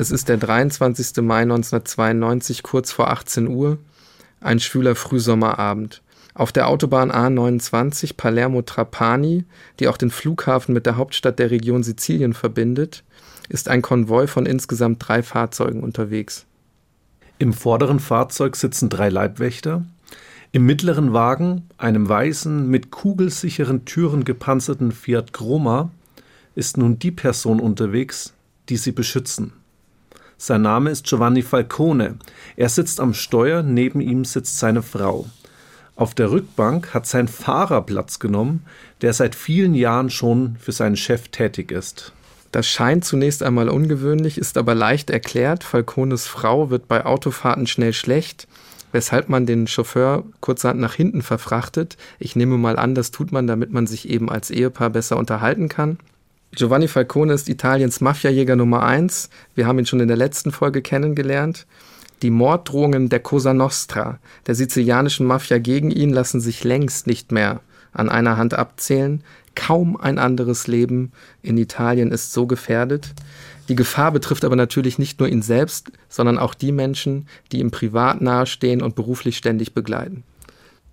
Es ist der 23. Mai 1992, kurz vor 18 Uhr, ein schwüler Frühsommerabend. Auf der Autobahn A29 Palermo-Trapani, die auch den Flughafen mit der Hauptstadt der Region Sizilien verbindet, ist ein Konvoi von insgesamt drei Fahrzeugen unterwegs. Im vorderen Fahrzeug sitzen drei Leibwächter. Im mittleren Wagen, einem weißen, mit kugelsicheren Türen gepanzerten Fiat Groma, ist nun die Person unterwegs, die sie beschützen. Sein Name ist Giovanni Falcone. Er sitzt am Steuer, neben ihm sitzt seine Frau. Auf der Rückbank hat sein Fahrer Platz genommen, der seit vielen Jahren schon für seinen Chef tätig ist. Das scheint zunächst einmal ungewöhnlich, ist aber leicht erklärt. Falcones Frau wird bei Autofahrten schnell schlecht, weshalb man den Chauffeur kurzerhand nach hinten verfrachtet. Ich nehme mal an, das tut man, damit man sich eben als Ehepaar besser unterhalten kann. Giovanni Falcone ist Italiens Mafiajäger Nummer eins. Wir haben ihn schon in der letzten Folge kennengelernt. Die Morddrohungen der Cosa Nostra, der sizilianischen Mafia gegen ihn, lassen sich längst nicht mehr an einer Hand abzählen. Kaum ein anderes Leben in Italien ist so gefährdet. Die Gefahr betrifft aber natürlich nicht nur ihn selbst, sondern auch die Menschen, die ihm privat nahestehen und beruflich ständig begleiten.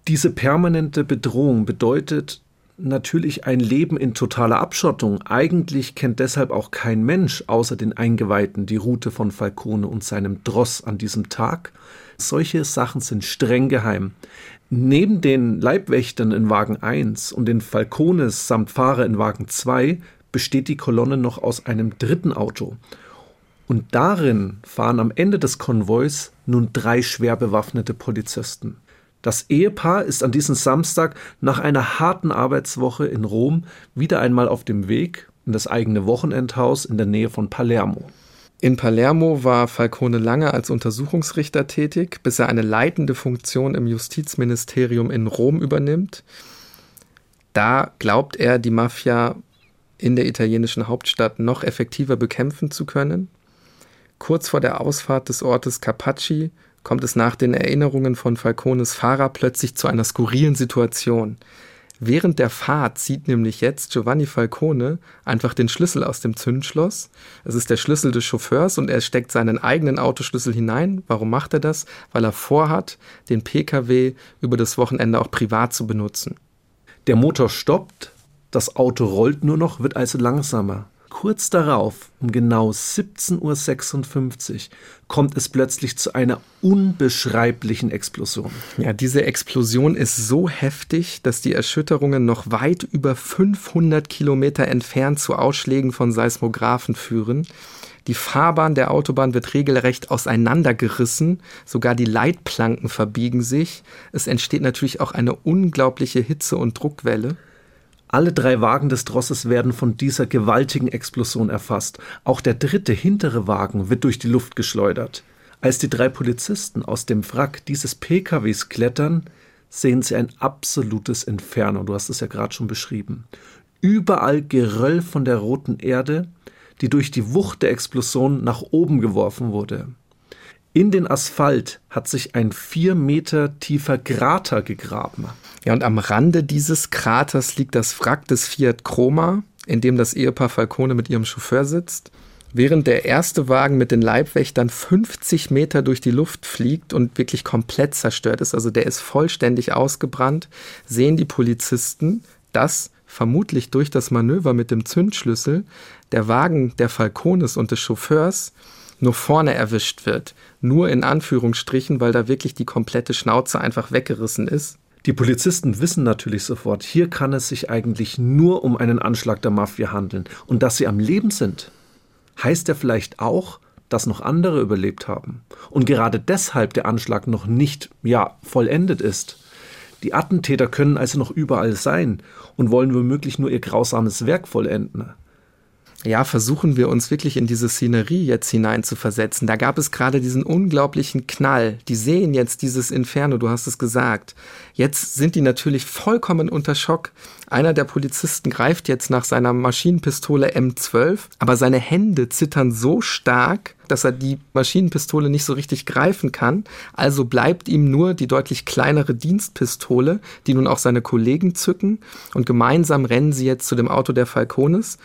Diese permanente Bedrohung bedeutet, natürlich ein Leben in totaler Abschottung. Eigentlich kennt deshalb auch kein Mensch außer den Eingeweihten die Route von Falcone und seinem Dross an diesem Tag. Solche Sachen sind streng geheim. Neben den Leibwächtern in Wagen 1 und den Falcones samt Fahrer in Wagen 2 besteht die Kolonne noch aus einem dritten Auto. Und darin fahren am Ende des Konvois nun drei schwer bewaffnete Polizisten. Das Ehepaar ist an diesem Samstag nach einer harten Arbeitswoche in Rom wieder einmal auf dem Weg in das eigene Wochenendhaus in der Nähe von Palermo. In Palermo war Falcone lange als Untersuchungsrichter tätig, bis er eine leitende Funktion im Justizministerium in Rom übernimmt. Da glaubt er, die Mafia in der italienischen Hauptstadt noch effektiver bekämpfen zu können. Kurz vor der Ausfahrt des Ortes Capacci kommt es nach den Erinnerungen von Falcones Fahrer plötzlich zu einer skurrilen Situation. Während der Fahrt zieht nämlich jetzt Giovanni Falcone einfach den Schlüssel aus dem Zündschloss. Es ist der Schlüssel des Chauffeurs und er steckt seinen eigenen Autoschlüssel hinein. Warum macht er das? Weil er vorhat, den Pkw über das Wochenende auch privat zu benutzen. Der Motor stoppt, das Auto rollt nur noch, wird also langsamer. Kurz darauf, um genau 17.56 Uhr, kommt es plötzlich zu einer unbeschreiblichen Explosion. Ja, diese Explosion ist so heftig, dass die Erschütterungen noch weit über 500 Kilometer entfernt zu Ausschlägen von Seismographen führen. Die Fahrbahn der Autobahn wird regelrecht auseinandergerissen, sogar die Leitplanken verbiegen sich. Es entsteht natürlich auch eine unglaubliche Hitze- und Druckwelle. Alle drei Wagen des Drosses werden von dieser gewaltigen Explosion erfasst. Auch der dritte hintere Wagen wird durch die Luft geschleudert. Als die drei Polizisten aus dem Wrack dieses PKWs klettern, sehen sie ein absolutes Inferno. Du hast es ja gerade schon beschrieben. Überall Geröll von der roten Erde, die durch die Wucht der Explosion nach oben geworfen wurde. In den Asphalt hat sich ein vier Meter tiefer Krater gegraben. Ja, und am Rande dieses Kraters liegt das Wrack des Fiat Chroma, in dem das Ehepaar Falcone mit ihrem Chauffeur sitzt. Während der erste Wagen mit den Leibwächtern 50 Meter durch die Luft fliegt und wirklich komplett zerstört ist, also der ist vollständig ausgebrannt, sehen die Polizisten, dass vermutlich durch das Manöver mit dem Zündschlüssel der Wagen der Falcones und des Chauffeurs nur vorne erwischt wird. Nur in Anführungsstrichen, weil da wirklich die komplette Schnauze einfach weggerissen ist. Die Polizisten wissen natürlich sofort, hier kann es sich eigentlich nur um einen Anschlag der Mafia handeln. Und dass sie am Leben sind, heißt ja vielleicht auch, dass noch andere überlebt haben. Und gerade deshalb der Anschlag noch nicht, ja, vollendet ist. Die Attentäter können also noch überall sein und wollen womöglich nur ihr grausames Werk vollenden ja, versuchen wir uns wirklich in diese Szenerie jetzt hineinzuversetzen. Da gab es gerade diesen unglaublichen Knall. Die sehen jetzt dieses Inferno, du hast es gesagt. Jetzt sind die natürlich vollkommen unter Schock. Einer der Polizisten greift jetzt nach seiner Maschinenpistole M12, aber seine Hände zittern so stark, dass er die Maschinenpistole nicht so richtig greifen kann. Also bleibt ihm nur die deutlich kleinere Dienstpistole, die nun auch seine Kollegen zücken. Und gemeinsam rennen sie jetzt zu dem Auto der Falcones.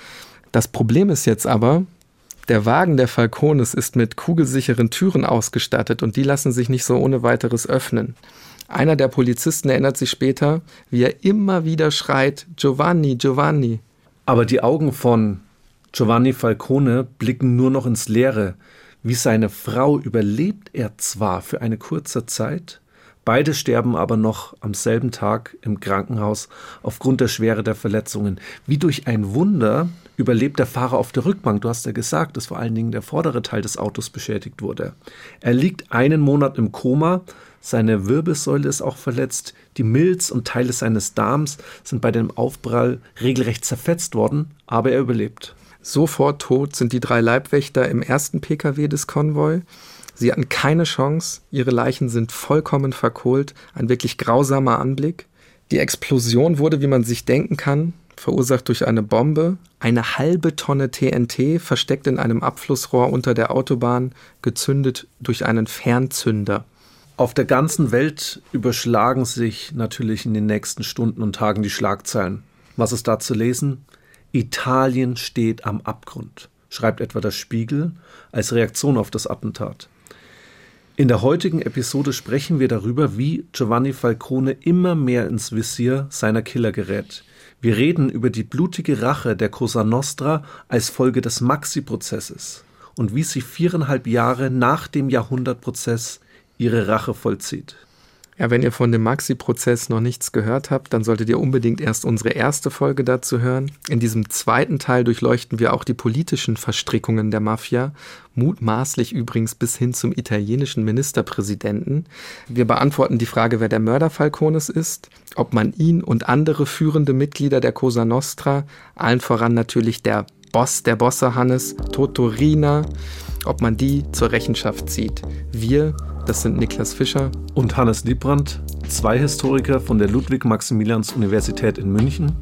Das Problem ist jetzt aber, Der Wagen der Falcones ist mit kugelsicheren Türen ausgestattet und die lassen sich nicht so ohne weiteres öffnen. Einer der Polizisten erinnert sich später, wie er immer wieder schreit, Giovanni, Giovanni. Aber die Augen von Giovanni Falcone blicken nur noch ins Leere. Wie seine Frau überlebt er zwar für eine kurze Zeit, beide sterben aber noch am selben Tag im Krankenhaus aufgrund der Schwere der Verletzungen. Wie durch ein Wunder überlebt der Fahrer auf der Rückbank. Du hast ja gesagt, dass vor allen Dingen der vordere Teil des Autos beschädigt wurde. Er liegt einen Monat im Koma, seine Wirbelsäule ist auch verletzt. Die Milz und Teile seines Darms sind bei dem Aufprall regelrecht zerfetzt worden, aber er überlebt. Sofort tot sind die drei Leibwächter im ersten Pkw des Konvoi. Sie hatten keine Chance, ihre Leichen sind vollkommen verkohlt, ein wirklich grausamer Anblick. Die Explosion wurde, wie man sich denken kann, verursacht durch eine Bombe, eine halbe Tonne TNT versteckt in einem Abflussrohr unter der Autobahn, gezündet durch einen Fernzünder. Auf der ganzen Welt überschlagen sich natürlich in den nächsten Stunden und Tagen die Schlagzeilen. Was ist da zu lesen? Italien steht am Abgrund, schreibt etwa der Spiegel als Reaktion auf das Attentat. In der heutigen Episode sprechen wir darüber, wie Giovanni Falcone immer mehr ins Visier seiner Killer gerät. Wir reden über die blutige Rache der Cosa Nostra als Folge des Maxi-Prozesses und wie sie viereinhalb Jahre nach dem Jahrhundertprozess ihre Rache vollzieht. Ja, wenn ihr von dem Maxi-Prozess noch nichts gehört habt, dann solltet ihr unbedingt erst unsere erste Folge dazu hören. In diesem zweiten Teil durchleuchten wir auch die politischen Verstrickungen der Mafia, mutmaßlich übrigens bis hin zum italienischen Ministerpräsidenten. Wir beantworten die Frage, wer der Mörder Falcones ist, ob man ihn und andere führende Mitglieder der Cosa Nostra, allen voran natürlich der Boss der Bosse Hannes, Totorina, ob man die zur Rechenschaft zieht. Wir das sind Niklas Fischer und Hannes Liebrandt, zwei Historiker von der Ludwig-Maximilians-Universität in München.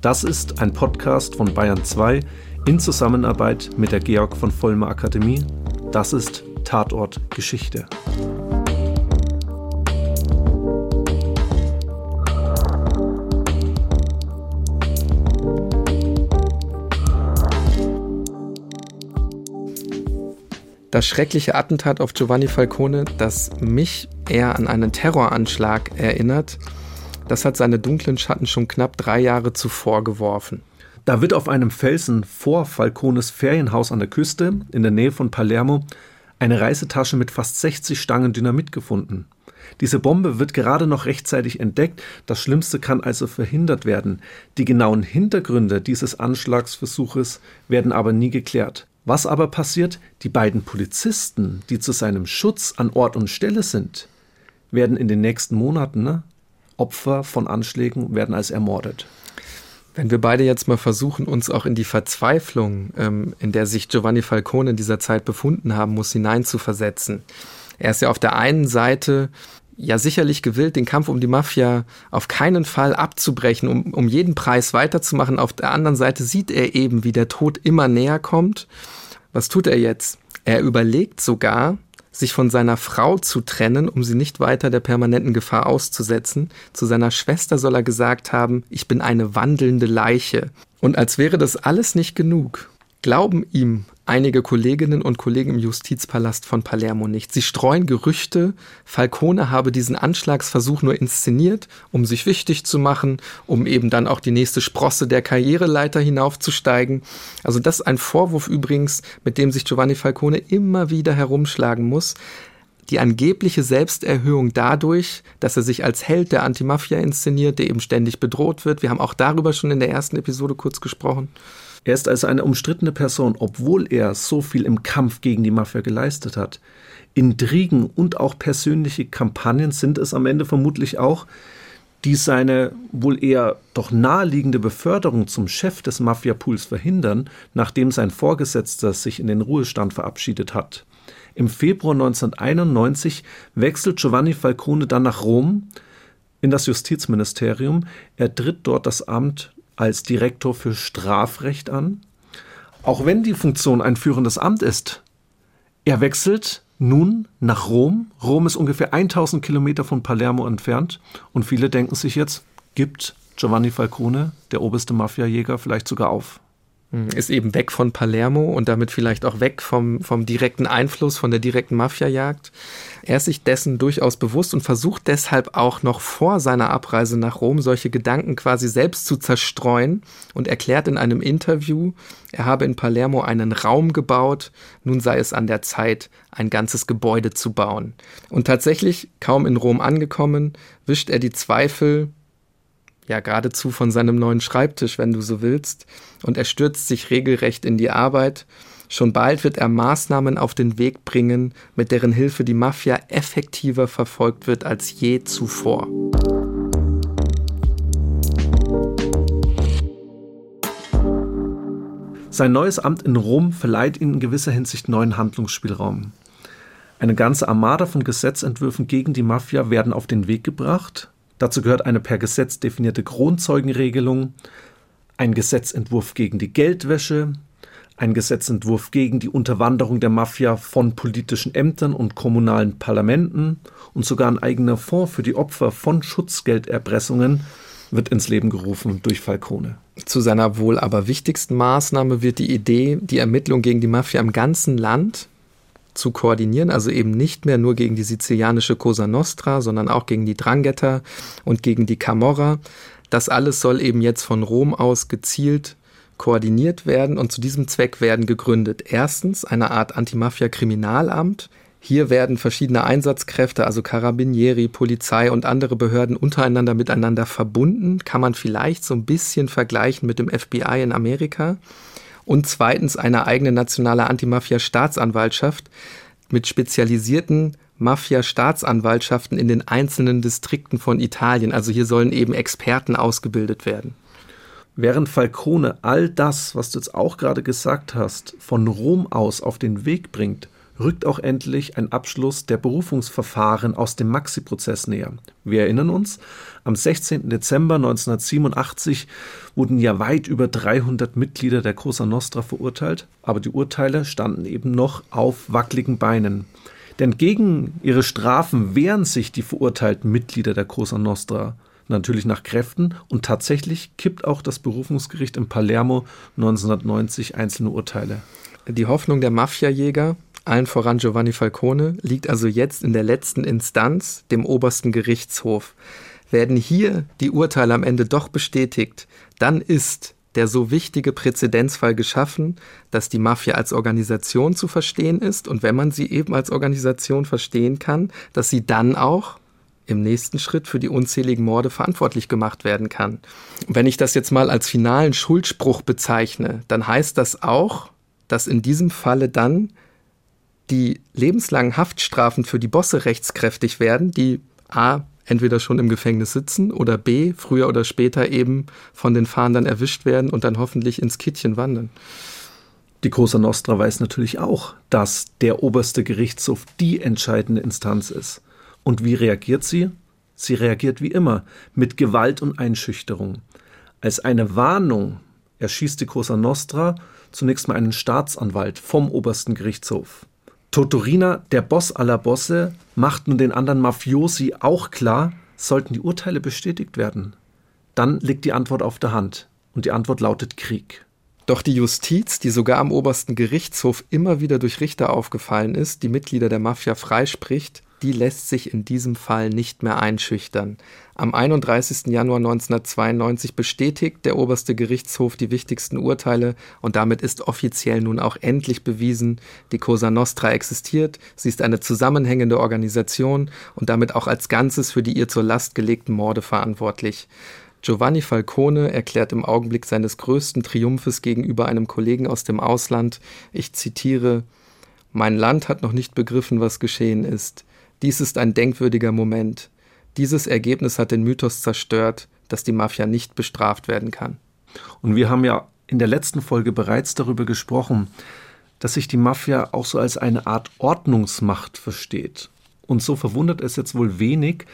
Das ist ein Podcast von Bayern 2 in Zusammenarbeit mit der Georg von Vollmer Akademie. Das ist Tatort Geschichte. Das schreckliche Attentat auf Giovanni Falcone, das mich eher an einen Terroranschlag erinnert, das hat seine dunklen Schatten schon knapp drei Jahre zuvor geworfen. Da wird auf einem Felsen vor Falcones Ferienhaus an der Küste in der Nähe von Palermo eine Reisetasche mit fast 60 Stangen Dynamit gefunden. Diese Bombe wird gerade noch rechtzeitig entdeckt, das Schlimmste kann also verhindert werden. Die genauen Hintergründe dieses Anschlagsversuches werden aber nie geklärt. Was aber passiert? Die beiden Polizisten, die zu seinem Schutz an Ort und Stelle sind, werden in den nächsten Monaten ne, Opfer von Anschlägen, werden als ermordet. Wenn wir beide jetzt mal versuchen, uns auch in die Verzweiflung, ähm, in der sich Giovanni Falcone in dieser Zeit befunden haben muss, hineinzuversetzen. Er ist ja auf der einen Seite ja sicherlich gewillt, den Kampf um die Mafia auf keinen Fall abzubrechen, um, um jeden Preis weiterzumachen. Auf der anderen Seite sieht er eben, wie der Tod immer näher kommt. Was tut er jetzt? Er überlegt sogar, sich von seiner Frau zu trennen, um sie nicht weiter der permanenten Gefahr auszusetzen. Zu seiner Schwester soll er gesagt haben, ich bin eine wandelnde Leiche. Und als wäre das alles nicht genug, glauben ihm einige Kolleginnen und Kollegen im Justizpalast von Palermo nicht. Sie streuen Gerüchte, Falcone habe diesen Anschlagsversuch nur inszeniert, um sich wichtig zu machen, um eben dann auch die nächste Sprosse der Karriereleiter hinaufzusteigen. Also das ist ein Vorwurf übrigens, mit dem sich Giovanni Falcone immer wieder herumschlagen muss die angebliche Selbsterhöhung dadurch, dass er sich als Held der Antimafia inszeniert, der eben ständig bedroht wird. Wir haben auch darüber schon in der ersten Episode kurz gesprochen. Er ist also eine umstrittene Person, obwohl er so viel im Kampf gegen die Mafia geleistet hat. Intrigen und auch persönliche Kampagnen sind es am Ende vermutlich auch, die seine wohl eher doch naheliegende Beförderung zum Chef des Mafia-Pools verhindern, nachdem sein Vorgesetzter sich in den Ruhestand verabschiedet hat. Im Februar 1991 wechselt Giovanni Falcone dann nach Rom in das Justizministerium. Er tritt dort das Amt als Direktor für Strafrecht an, auch wenn die Funktion ein führendes Amt ist. Er wechselt nun nach Rom. Rom ist ungefähr 1000 Kilometer von Palermo entfernt und viele denken sich jetzt, gibt Giovanni Falcone, der oberste Mafiajäger, vielleicht sogar auf. Hm, ist eben weg von Palermo und damit vielleicht auch weg vom, vom direkten Einfluss, von der direkten Mafiajagd. Er ist sich dessen durchaus bewusst und versucht deshalb auch noch vor seiner Abreise nach Rom solche Gedanken quasi selbst zu zerstreuen und erklärt in einem Interview, er habe in Palermo einen Raum gebaut, nun sei es an der Zeit, ein ganzes Gebäude zu bauen. Und tatsächlich, kaum in Rom angekommen, wischt er die Zweifel ja geradezu von seinem neuen Schreibtisch, wenn du so willst, und er stürzt sich regelrecht in die Arbeit. Schon bald wird er Maßnahmen auf den Weg bringen, mit deren Hilfe die Mafia effektiver verfolgt wird als je zuvor. Sein neues Amt in Rom verleiht ihm in gewisser Hinsicht neuen Handlungsspielraum. Eine ganze Armada von Gesetzentwürfen gegen die Mafia werden auf den Weg gebracht, Dazu gehört eine per Gesetz definierte Kronzeugenregelung, ein Gesetzentwurf gegen die Geldwäsche, ein Gesetzentwurf gegen die Unterwanderung der Mafia von politischen Ämtern und kommunalen Parlamenten und sogar ein eigener Fonds für die Opfer von Schutzgelderpressungen wird ins Leben gerufen durch Falcone. Zu seiner wohl aber wichtigsten Maßnahme wird die Idee, die Ermittlung gegen die Mafia im ganzen Land zu koordinieren, also eben nicht mehr nur gegen die sizilianische Cosa Nostra, sondern auch gegen die Drangheta und gegen die Camorra. Das alles soll eben jetzt von Rom aus gezielt koordiniert werden und zu diesem Zweck werden gegründet. Erstens eine Art Antimafia-Kriminalamt. Hier werden verschiedene Einsatzkräfte, also Carabinieri, Polizei und andere Behörden untereinander miteinander verbunden. Kann man vielleicht so ein bisschen vergleichen mit dem FBI in Amerika und zweitens eine eigene nationale Antimafia-Staatsanwaltschaft mit spezialisierten Mafia-Staatsanwaltschaften in den einzelnen Distrikten von Italien. Also hier sollen eben Experten ausgebildet werden. Während Falcone all das, was du jetzt auch gerade gesagt hast, von Rom aus auf den Weg bringt, rückt auch endlich ein Abschluss der Berufungsverfahren aus dem Maxi-Prozess näher. Wir erinnern uns, am 16. Dezember 1987 wurden ja weit über 300 Mitglieder der Cosa Nostra verurteilt, aber die Urteile standen eben noch auf wackeligen Beinen. Denn gegen ihre Strafen wehren sich die verurteilten Mitglieder der Cosa Nostra natürlich nach Kräften und tatsächlich kippt auch das Berufungsgericht in Palermo 1990 einzelne Urteile. Die Hoffnung der Mafiajäger, allen voran Giovanni Falcone, liegt also jetzt in der letzten Instanz, dem obersten Gerichtshof. Werden hier die Urteile am Ende doch bestätigt, dann ist der so wichtige Präzedenzfall geschaffen, dass die Mafia als Organisation zu verstehen ist und wenn man sie eben als Organisation verstehen kann, dass sie dann auch im nächsten Schritt für die unzähligen Morde verantwortlich gemacht werden kann. Wenn ich das jetzt mal als finalen Schuldspruch bezeichne, dann heißt das auch, dass in diesem Falle dann die lebenslangen Haftstrafen für die Bosse rechtskräftig werden, die a. entweder schon im Gefängnis sitzen oder b. früher oder später eben von den Fahndern erwischt werden und dann hoffentlich ins Kittchen wandern. Die Cosa Nostra weiß natürlich auch, dass der oberste Gerichtshof die entscheidende Instanz ist. Und wie reagiert sie? Sie reagiert wie immer mit Gewalt und Einschüchterung. Als eine Warnung erschießt die Cosa Nostra zunächst mal einen Staatsanwalt vom obersten Gerichtshof. Totorina, der Boss aller Bosse, macht nun den anderen Mafiosi auch klar, sollten die Urteile bestätigt werden. Dann liegt die Antwort auf der Hand. Und die Antwort lautet Krieg. Doch die Justiz, die sogar am obersten Gerichtshof immer wieder durch Richter aufgefallen ist, die Mitglieder der Mafia freispricht, die lässt sich in diesem Fall nicht mehr einschüchtern. Am 31. Januar 1992 bestätigt der oberste Gerichtshof die wichtigsten Urteile und damit ist offiziell nun auch endlich bewiesen, die Cosa Nostra existiert, sie ist eine zusammenhängende Organisation und damit auch als Ganzes für die ihr zur Last gelegten Morde verantwortlich. Giovanni Falcone erklärt im Augenblick seines größten Triumphes gegenüber einem Kollegen aus dem Ausland, ich zitiere, Mein Land hat noch nicht begriffen, was geschehen ist. Dies ist ein denkwürdiger Moment. Dieses Ergebnis hat den Mythos zerstört, dass die Mafia nicht bestraft werden kann. Und wir haben ja in der letzten Folge bereits darüber gesprochen, dass sich die Mafia auch so als eine Art Ordnungsmacht versteht. Und so verwundert es jetzt wohl wenig,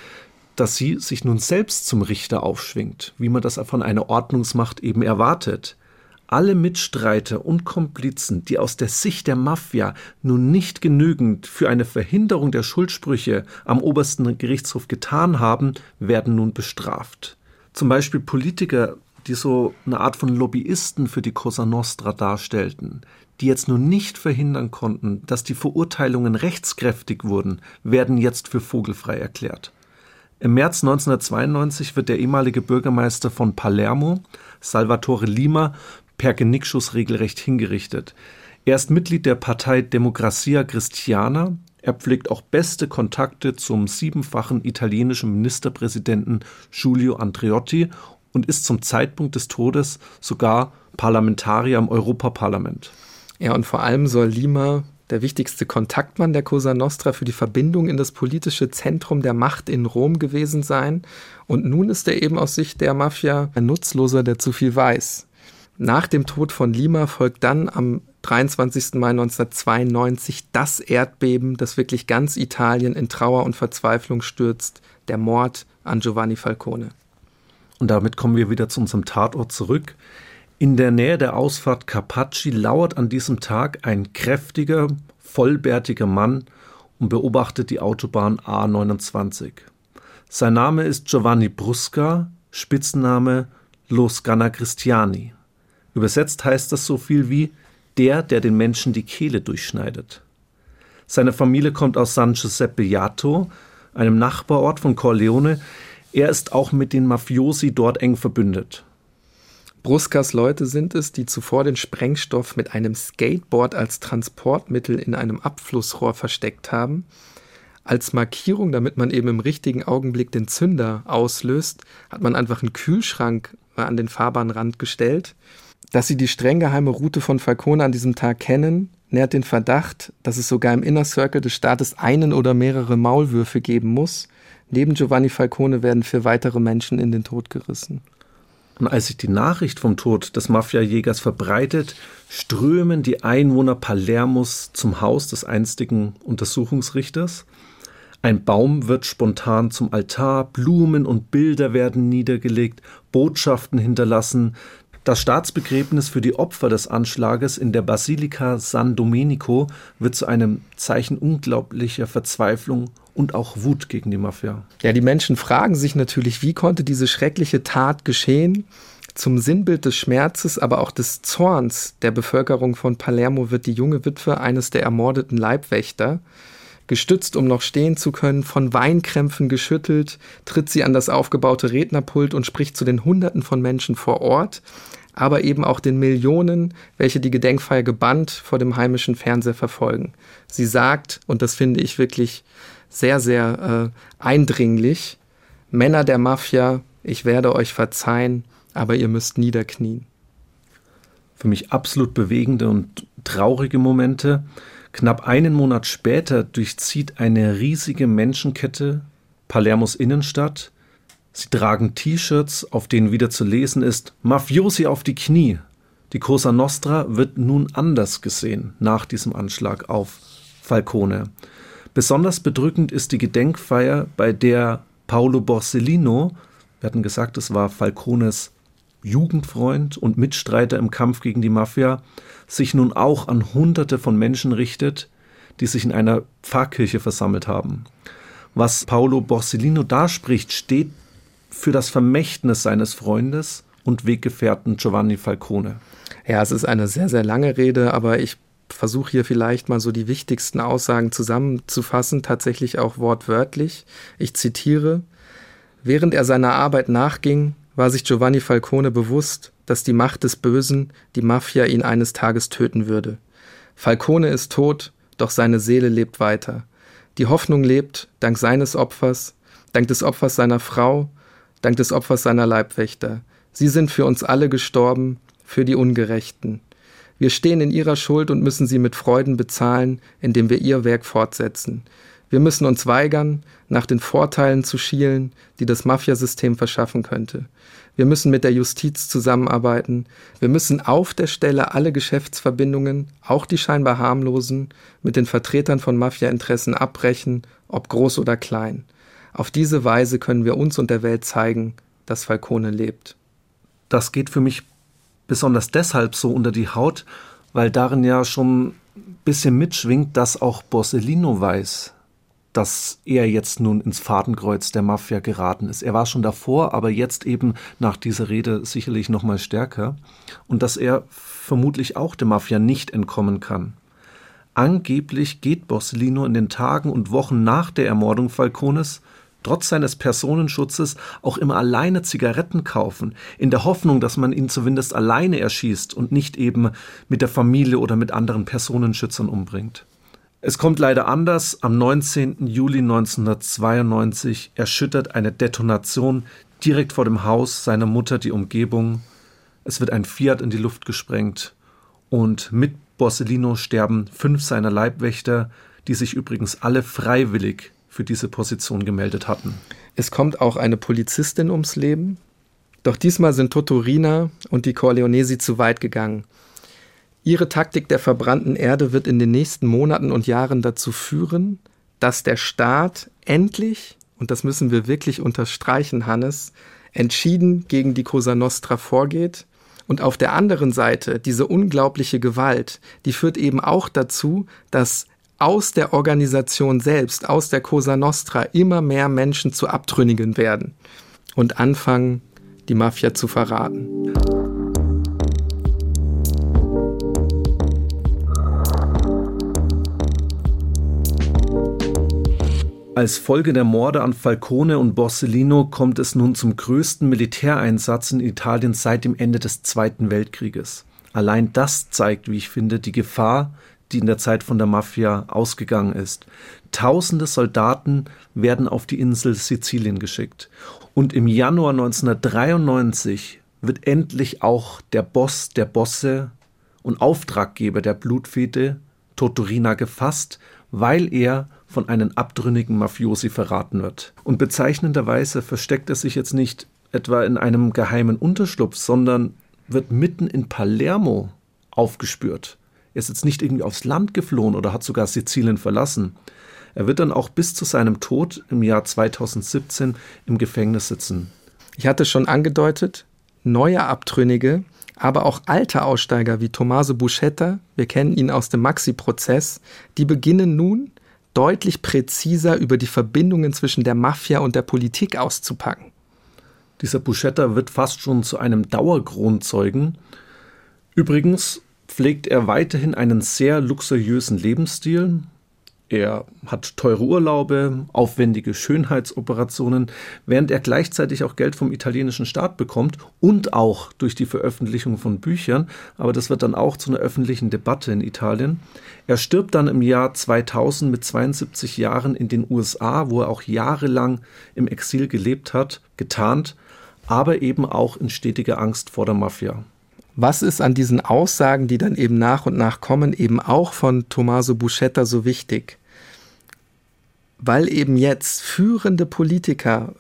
dass sie sich nun selbst zum Richter aufschwingt, wie man das von einer Ordnungsmacht eben erwartet alle Mitstreiter und Komplizen, die aus der Sicht der Mafia nun nicht genügend für eine Verhinderung der Schuldsprüche am obersten Gerichtshof getan haben, werden nun bestraft. Zum Beispiel Politiker die so eine Art von Lobbyisten für die Cosa Nostra darstellten, die jetzt nur nicht verhindern konnten, dass die Verurteilungen rechtskräftig wurden, werden jetzt für vogelfrei erklärt. Im März 1992 wird der ehemalige Bürgermeister von Palermo, Salvatore Lima, per Genickschuss regelrecht hingerichtet. Er ist Mitglied der Partei Democrazia Cristiana. Er pflegt auch beste Kontakte zum siebenfachen italienischen Ministerpräsidenten Giulio Andreotti und ist zum Zeitpunkt des Todes sogar Parlamentarier im Europaparlament. Ja, und vor allem soll Lima der wichtigste Kontaktmann der Cosa Nostra für die Verbindung in das politische Zentrum der Macht in Rom gewesen sein. Und nun ist er eben aus Sicht der Mafia ein Nutzloser, der zu viel weiß. Nach dem Tod von Lima folgt dann am 23. Mai 1992 das Erdbeben, das wirklich ganz Italien in Trauer und Verzweiflung stürzt, der Mord an Giovanni Falcone. Und damit kommen wir wieder zu unserem Tatort zurück. In der Nähe der Ausfahrt Carpacci lauert an diesem Tag ein kräftiger, vollbärtiger Mann und beobachtet die Autobahn A29. Sein Name ist Giovanni Brusca, Spitzname Los Ganna Cristiani. Übersetzt heißt das so viel wie der, der den Menschen die Kehle durchschneidet. Seine Familie kommt aus San Giuseppe Jato, einem Nachbarort von Corleone. Er ist auch mit den Mafiosi dort eng verbündet. Bruskas Leute sind es, die zuvor den Sprengstoff mit einem Skateboard als Transportmittel in einem Abflussrohr versteckt haben. Als Markierung, damit man eben im richtigen Augenblick den Zünder auslöst, hat man einfach einen Kühlschrank an den Fahrbahnrand gestellt. Dass sie die streng geheime Route von Falcone an diesem Tag kennen, nährt den Verdacht, dass es sogar im Inner Circle des Staates einen oder mehrere Maulwürfe geben muss. Neben Giovanni Falcone werden vier weitere Menschen in den Tod gerissen. Und als sich die Nachricht vom Tod des Mafiajägers verbreitet, strömen die Einwohner Palermos zum Haus des einstigen Untersuchungsrichters. Ein Baum wird spontan zum Altar, Blumen und Bilder werden niedergelegt, Botschaften hinterlassen. Das Staatsbegräbnis für die Opfer des Anschlages in der Basilika San Domenico wird zu einem Zeichen unglaublicher Verzweiflung und auch Wut gegen die Mafia. Ja, die Menschen fragen sich natürlich, wie konnte diese schreckliche Tat geschehen? Zum Sinnbild des Schmerzes, aber auch des Zorns der Bevölkerung von Palermo wird die junge Witwe eines der ermordeten Leibwächter. Gestützt, um noch stehen zu können, von Weinkrämpfen geschüttelt, tritt sie an das aufgebaute Rednerpult und spricht zu den Hunderten von Menschen vor Ort, aber eben auch den Millionen, welche die Gedenkfeier gebannt vor dem heimischen Fernseher verfolgen. Sie sagt, und das finde ich wirklich sehr, sehr äh, eindringlich. Männer der Mafia, ich werde euch verzeihen, aber ihr müsst niederknien. Für mich absolut bewegende und traurige Momente. Knapp einen Monat später durchzieht eine riesige Menschenkette Palermos Innenstadt. Sie tragen T-Shirts, auf denen wieder zu lesen ist Mafiosi auf die Knie. Die Cosa Nostra wird nun anders gesehen nach diesem Anschlag auf Falcone. Besonders bedrückend ist die Gedenkfeier, bei der Paolo Borsellino, wir hatten gesagt, es war Falcones Jugendfreund und Mitstreiter im Kampf gegen die Mafia, sich nun auch an Hunderte von Menschen richtet, die sich in einer Pfarrkirche versammelt haben. Was Paolo Borsellino da spricht, steht für das Vermächtnis seines Freundes und Weggefährten Giovanni Falcone. Ja, es ist eine sehr, sehr lange Rede, aber ich versuche hier vielleicht mal so die wichtigsten Aussagen zusammenzufassen, tatsächlich auch wortwörtlich. Ich zitiere, Während er seiner Arbeit nachging, war sich Giovanni Falcone bewusst, dass die Macht des Bösen, die Mafia, ihn eines Tages töten würde. Falcone ist tot, doch seine Seele lebt weiter. Die Hoffnung lebt, dank seines Opfers, dank des Opfers seiner Frau, dank des Opfers seiner Leibwächter. Sie sind für uns alle gestorben, für die Ungerechten. Wir stehen in ihrer Schuld und müssen sie mit Freuden bezahlen, indem wir ihr Werk fortsetzen. Wir müssen uns weigern, nach den Vorteilen zu schielen, die das Mafiasystem verschaffen könnte. Wir müssen mit der Justiz zusammenarbeiten. Wir müssen auf der Stelle alle Geschäftsverbindungen, auch die scheinbar harmlosen, mit den Vertretern von Mafiainteressen abbrechen, ob groß oder klein. Auf diese Weise können wir uns und der Welt zeigen, dass Falcone lebt. Das geht für mich besonders deshalb so unter die Haut, weil darin ja schon ein bisschen mitschwingt, dass auch Borsellino weiß, dass er jetzt nun ins Fadenkreuz der Mafia geraten ist. Er war schon davor, aber jetzt eben nach dieser Rede sicherlich noch mal stärker und dass er vermutlich auch der Mafia nicht entkommen kann. Angeblich geht Borsellino in den Tagen und Wochen nach der Ermordung Falcones trotz seines Personenschutzes auch immer alleine Zigaretten kaufen, in der Hoffnung, dass man ihn zumindest alleine erschießt und nicht eben mit der Familie oder mit anderen Personenschützern umbringt. Es kommt leider anders. Am 19. Juli 1992 erschüttert eine Detonation direkt vor dem Haus seiner Mutter die Umgebung. Es wird ein Fiat in die Luft gesprengt und mit Borsellino sterben fünf seiner Leibwächter, die sich übrigens alle freiwillig für diese Position gemeldet hatten. Es kommt auch eine Polizistin ums Leben. Doch diesmal sind Totorina und die Corleonesi zu weit gegangen. Ihre Taktik der verbrannten Erde wird in den nächsten Monaten und Jahren dazu führen, dass der Staat endlich, und das müssen wir wirklich unterstreichen, Hannes, entschieden gegen die Cosa Nostra vorgeht. Und auf der anderen Seite diese unglaubliche Gewalt, die führt eben auch dazu, dass aus der Organisation selbst, aus der Cosa Nostra, immer mehr Menschen zu Abtrünnigen werden und anfangen, die Mafia zu verraten. Als Folge der Morde an Falcone und Borsellino kommt es nun zum größten Militäreinsatz in Italien seit dem Ende des Zweiten Weltkrieges. Allein das zeigt, wie ich finde, die Gefahr, die in der Zeit von der Mafia ausgegangen ist. Tausende Soldaten werden auf die Insel Sizilien geschickt. Und im Januar 1993 wird endlich auch der Boss der Bosse und Auftraggeber der Blutfete, Totorina, gefasst, weil er von einem abtrünnigen Mafiosi verraten wird. Und bezeichnenderweise versteckt er sich jetzt nicht etwa in einem geheimen Unterschlupf, sondern wird mitten in Palermo aufgespürt. Er ist jetzt nicht irgendwie aufs Land geflohen oder hat sogar Sizilien verlassen. Er wird dann auch bis zu seinem Tod im Jahr 2017 im Gefängnis sitzen. Ich hatte schon angedeutet, neue Abtrünnige, aber auch alte Aussteiger wie Tommaso Buscetta, wir kennen ihn aus dem Maxi-Prozess, die beginnen nun deutlich präziser über die Verbindungen zwischen der Mafia und der Politik auszupacken. Dieser Buschetta wird fast schon zu einem Dauergrundzeugen. Übrigens pflegt er weiterhin einen sehr luxuriösen Lebensstil. Er hat teure Urlaube, aufwendige Schönheitsoperationen, während er gleichzeitig auch Geld vom italienischen Staat bekommt und auch durch die Veröffentlichung von Büchern. Aber das wird dann auch zu einer öffentlichen Debatte in Italien. Er stirbt dann im Jahr 2000 mit 72 Jahren in den USA, wo er auch jahrelang im Exil gelebt hat, getarnt, aber eben auch in stetiger Angst vor der Mafia. Was ist an diesen Aussagen, die dann eben nach und nach kommen, eben auch von Tommaso Buscetta so wichtig? Weil eben jetzt führende Politiker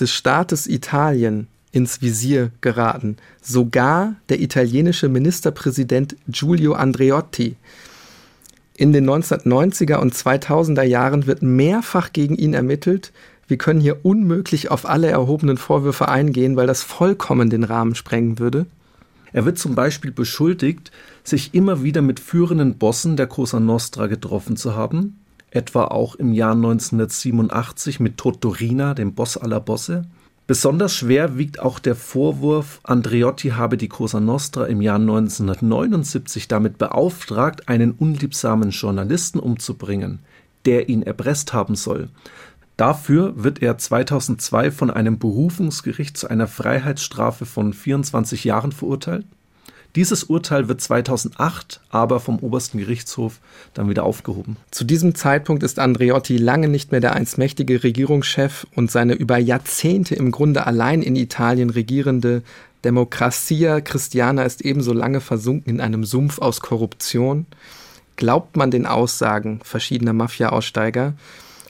des Staates Italien ins Visier geraten. Sogar der italienische Ministerpräsident Giulio Andreotti. In den 1990er und 2000er Jahren wird mehrfach gegen ihn ermittelt. Wir können hier unmöglich auf alle erhobenen Vorwürfe eingehen, weil das vollkommen den Rahmen sprengen würde. Er wird zum Beispiel beschuldigt, sich immer wieder mit führenden Bossen der Cosa Nostra getroffen zu haben, etwa auch im Jahr 1987 mit Totorina, dem Boss aller Bosse. Besonders schwer wiegt auch der Vorwurf, Andreotti habe die Cosa Nostra im Jahr 1979 damit beauftragt, einen unliebsamen Journalisten umzubringen, der ihn erpresst haben soll. Dafür wird er 2002 von einem Berufungsgericht zu einer Freiheitsstrafe von 24 Jahren verurteilt. Dieses Urteil wird 2008 aber vom obersten Gerichtshof dann wieder aufgehoben. Zu diesem Zeitpunkt ist Andreotti lange nicht mehr der einst mächtige Regierungschef und seine über Jahrzehnte im Grunde allein in Italien regierende Democrazia Christiana ist ebenso lange versunken in einem Sumpf aus Korruption. Glaubt man den Aussagen verschiedener Mafia-Aussteiger,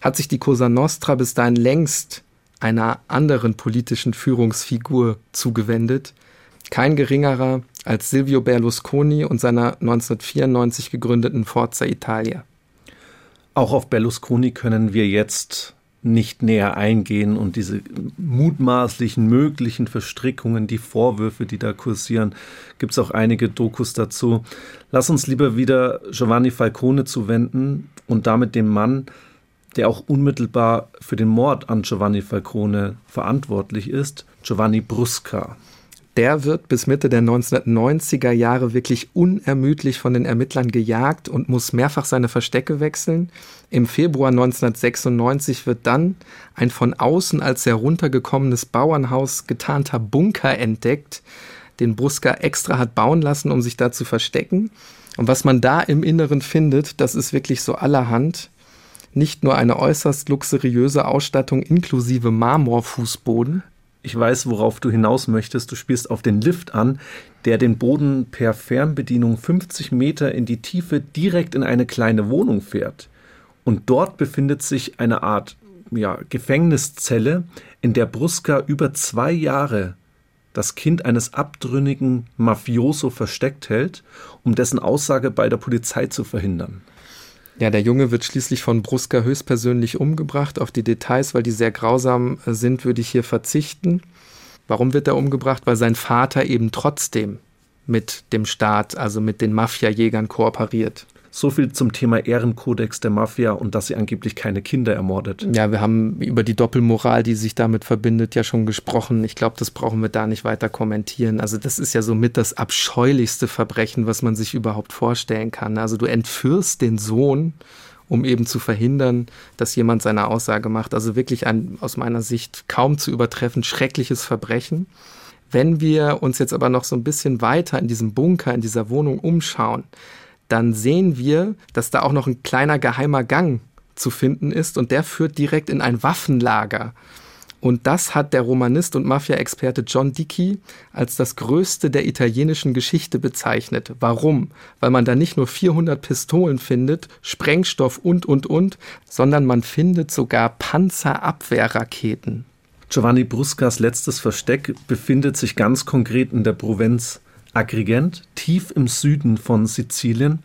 hat sich die Cosa Nostra bis dahin längst einer anderen politischen Führungsfigur zugewendet. Kein geringerer als Silvio Berlusconi und seiner 1994 gegründeten Forza Italia. Auch auf Berlusconi können wir jetzt nicht näher eingehen und diese mutmaßlichen möglichen Verstrickungen, die Vorwürfe, die da kursieren, gibt es auch einige Dokus dazu. Lass uns lieber wieder Giovanni Falcone zuwenden und damit dem Mann, der auch unmittelbar für den Mord an Giovanni Falcone verantwortlich ist, Giovanni Brusca. Der wird bis Mitte der 1990er Jahre wirklich unermüdlich von den Ermittlern gejagt und muss mehrfach seine Verstecke wechseln. Im Februar 1996 wird dann ein von außen als heruntergekommenes Bauernhaus getarnter Bunker entdeckt, den Brusca extra hat bauen lassen, um sich da zu verstecken. Und was man da im Inneren findet, das ist wirklich so allerhand. Nicht nur eine äußerst luxuriöse Ausstattung inklusive Marmorfußboden. Ich weiß, worauf du hinaus möchtest. Du spielst auf den Lift an, der den Boden per Fernbedienung 50 Meter in die Tiefe direkt in eine kleine Wohnung fährt. Und dort befindet sich eine Art ja, Gefängniszelle, in der Brusca über zwei Jahre das Kind eines abtrünnigen Mafioso versteckt hält, um dessen Aussage bei der Polizei zu verhindern. Ja, der Junge wird schließlich von Brusca höchstpersönlich umgebracht. Auf die Details, weil die sehr grausam sind, würde ich hier verzichten. Warum wird er umgebracht? Weil sein Vater eben trotzdem mit dem Staat, also mit den Mafia-Jägern kooperiert. So viel zum Thema Ehrenkodex der Mafia und dass sie angeblich keine Kinder ermordet. Ja, wir haben über die Doppelmoral, die sich damit verbindet, ja schon gesprochen. Ich glaube, das brauchen wir da nicht weiter kommentieren. Also das ist ja somit das abscheulichste Verbrechen, was man sich überhaupt vorstellen kann. Also du entführst den Sohn, um eben zu verhindern, dass jemand seine Aussage macht. Also wirklich ein aus meiner Sicht kaum zu übertreffen schreckliches Verbrechen. Wenn wir uns jetzt aber noch so ein bisschen weiter in diesem Bunker, in dieser Wohnung umschauen, dann sehen wir, dass da auch noch ein kleiner geheimer Gang zu finden ist und der führt direkt in ein Waffenlager. Und das hat der Romanist und Mafia-Experte John Dickey als das größte der italienischen Geschichte bezeichnet. Warum? Weil man da nicht nur 400 Pistolen findet, Sprengstoff und, und, und, sondern man findet sogar Panzerabwehrraketen. Giovanni Bruscas letztes Versteck befindet sich ganz konkret in der Provinz Agrigent, tief im Süden von Sizilien.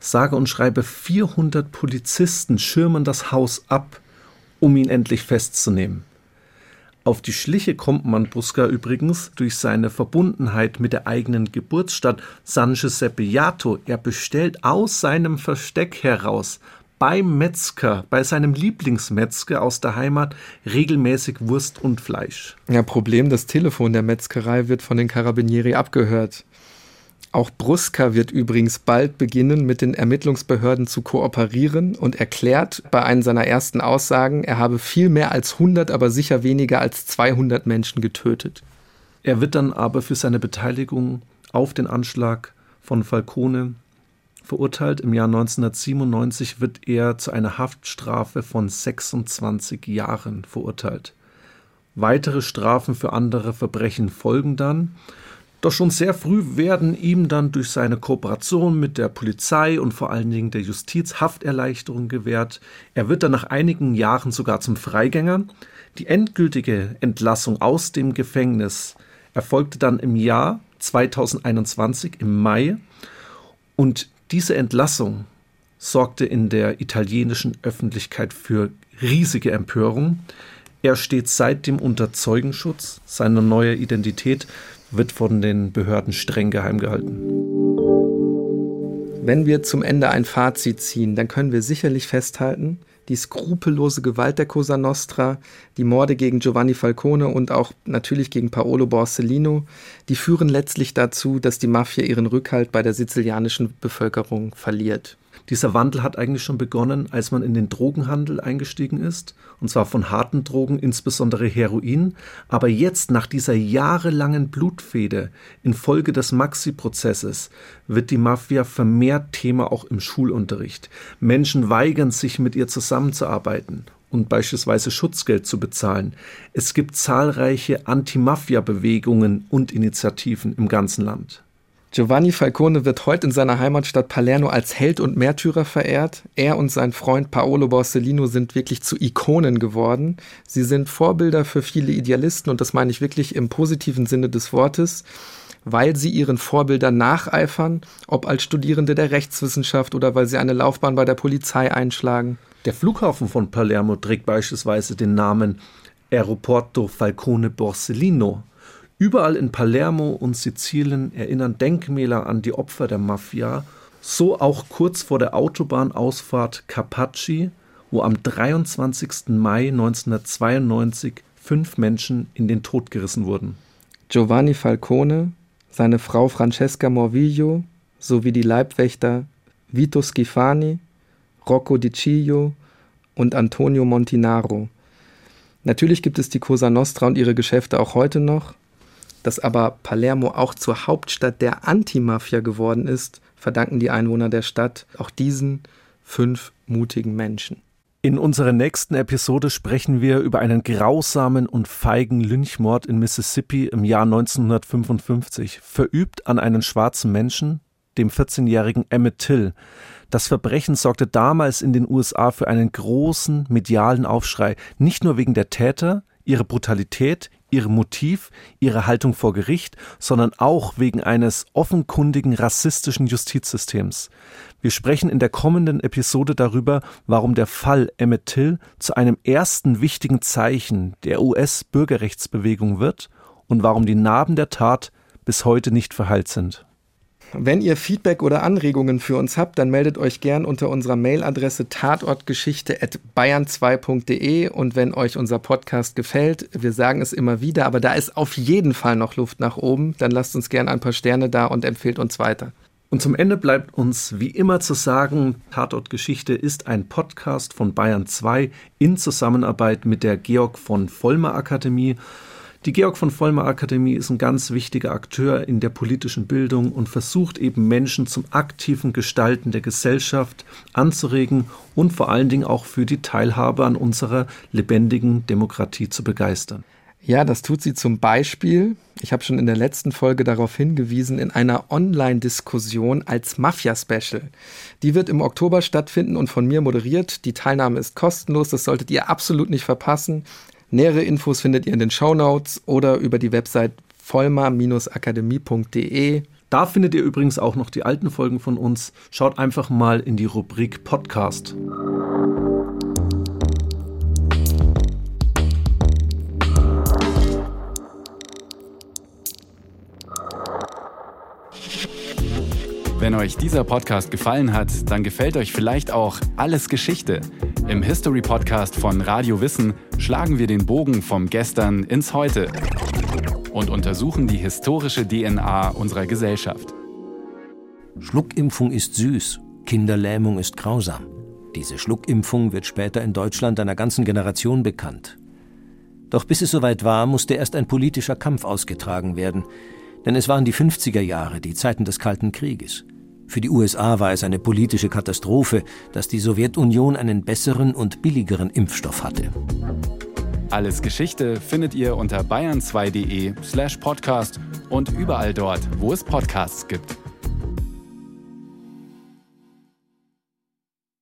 Sage und schreibe 400 Polizisten schirmen das Haus ab, um ihn endlich festzunehmen. Auf die Schliche kommt man Brusca übrigens durch seine Verbundenheit mit der eigenen Geburtsstadt San Giuseppe Jato. Er bestellt aus seinem Versteck heraus beim Metzger, bei seinem Lieblingsmetzger aus der Heimat, regelmäßig Wurst und Fleisch. Ja, Problem, das Telefon der Metzgerei wird von den Carabinieri abgehört. Auch Brusca wird übrigens bald beginnen, mit den Ermittlungsbehörden zu kooperieren und erklärt bei einem seiner ersten Aussagen, er habe viel mehr als 100, aber sicher weniger als 200 Menschen getötet. Er wird dann aber für seine Beteiligung auf den Anschlag von Falcone verurteilt. Im Jahr 1997 wird er zu einer Haftstrafe von 26 Jahren verurteilt. Weitere Strafen für andere Verbrechen folgen dann. Doch schon sehr früh werden ihm dann durch seine Kooperation mit der Polizei und vor allen Dingen der Justiz Hafterleichterungen gewährt. Er wird dann nach einigen Jahren sogar zum Freigänger. Die endgültige Entlassung aus dem Gefängnis erfolgte dann im Jahr 2021 im Mai und diese Entlassung sorgte in der italienischen Öffentlichkeit für riesige Empörung. Er steht seitdem unter Zeugenschutz. Seine neue Identität wird von den Behörden streng geheim gehalten. Wenn wir zum Ende ein Fazit ziehen, dann können wir sicherlich festhalten, die skrupellose Gewalt der Cosa Nostra, die Morde gegen Giovanni Falcone und auch natürlich gegen Paolo Borsellino, die führen letztlich dazu, dass die Mafia ihren Rückhalt bei der sizilianischen Bevölkerung verliert. Dieser Wandel hat eigentlich schon begonnen, als man in den Drogenhandel eingestiegen ist, und zwar von harten Drogen, insbesondere Heroin. Aber jetzt, nach dieser jahrelangen Blutfede infolge des Maxi-Prozesses, wird die Mafia vermehrt Thema auch im Schulunterricht. Menschen weigern sich, mit ihr zusammenzuarbeiten und beispielsweise Schutzgeld zu bezahlen. Es gibt zahlreiche Anti-Mafia-Bewegungen und Initiativen im ganzen Land. Giovanni Falcone wird heute in seiner Heimatstadt Palermo als Held und Märtyrer verehrt. Er und sein Freund Paolo Borsellino sind wirklich zu Ikonen geworden. Sie sind Vorbilder für viele Idealisten und das meine ich wirklich im positiven Sinne des Wortes, weil sie ihren Vorbildern nacheifern, ob als Studierende der Rechtswissenschaft oder weil sie eine Laufbahn bei der Polizei einschlagen. Der Flughafen von Palermo trägt beispielsweise den Namen Aeroporto Falcone Borsellino. Überall in Palermo und Sizilien erinnern Denkmäler an die Opfer der Mafia, so auch kurz vor der Autobahnausfahrt Capacci wo am 23. Mai 1992 fünf Menschen in den Tod gerissen wurden. Giovanni Falcone, seine Frau Francesca Morvillo sowie die Leibwächter Vito Schifani, Rocco Di Ciglio und Antonio Montinaro. Natürlich gibt es die Cosa Nostra und ihre Geschäfte auch heute noch. Dass aber Palermo auch zur Hauptstadt der Antimafia geworden ist, verdanken die Einwohner der Stadt auch diesen fünf mutigen Menschen. In unserer nächsten Episode sprechen wir über einen grausamen und feigen Lynchmord in Mississippi im Jahr 1955, verübt an einen schwarzen Menschen, dem 14-jährigen Emmett Till. Das Verbrechen sorgte damals in den USA für einen großen medialen Aufschrei, nicht nur wegen der Täter, ihrer Brutalität, ihrem Motiv, ihrer Haltung vor Gericht, sondern auch wegen eines offenkundigen rassistischen Justizsystems. Wir sprechen in der kommenden Episode darüber, warum der Fall Emmett Till zu einem ersten wichtigen Zeichen der US-Bürgerrechtsbewegung wird und warum die Narben der Tat bis heute nicht verheilt sind. Wenn ihr Feedback oder Anregungen für uns habt, dann meldet euch gern unter unserer Mailadresse tatortgeschichte.bayern2.de und wenn euch unser Podcast gefällt, wir sagen es immer wieder, aber da ist auf jeden Fall noch Luft nach oben, dann lasst uns gern ein paar Sterne da und empfehlt uns weiter. Und zum Ende bleibt uns wie immer zu sagen, Tatortgeschichte ist ein Podcast von Bayern 2 in Zusammenarbeit mit der Georg von Vollmer Akademie. Die Georg von Vollmer Akademie ist ein ganz wichtiger Akteur in der politischen Bildung und versucht eben Menschen zum aktiven Gestalten der Gesellschaft anzuregen und vor allen Dingen auch für die Teilhabe an unserer lebendigen Demokratie zu begeistern. Ja, das tut sie zum Beispiel, ich habe schon in der letzten Folge darauf hingewiesen, in einer Online-Diskussion als Mafia-Special. Die wird im Oktober stattfinden und von mir moderiert. Die Teilnahme ist kostenlos, das solltet ihr absolut nicht verpassen. Nähere Infos findet ihr in den Show Notes oder über die Website vollmar-akademie.de. Da findet ihr übrigens auch noch die alten Folgen von uns. Schaut einfach mal in die Rubrik Podcast. Wenn euch dieser Podcast gefallen hat, dann gefällt euch vielleicht auch Alles Geschichte. Im History Podcast von Radio Wissen schlagen wir den Bogen vom Gestern ins Heute und untersuchen die historische DNA unserer Gesellschaft. Schluckimpfung ist süß, Kinderlähmung ist grausam. Diese Schluckimpfung wird später in Deutschland einer ganzen Generation bekannt. Doch bis es soweit war, musste erst ein politischer Kampf ausgetragen werden, denn es waren die 50er Jahre, die Zeiten des Kalten Krieges. Für die USA war es eine politische Katastrophe, dass die Sowjetunion einen besseren und billigeren Impfstoff hatte. Alles Geschichte findet ihr unter bayern2.de slash podcast und überall dort, wo es Podcasts gibt.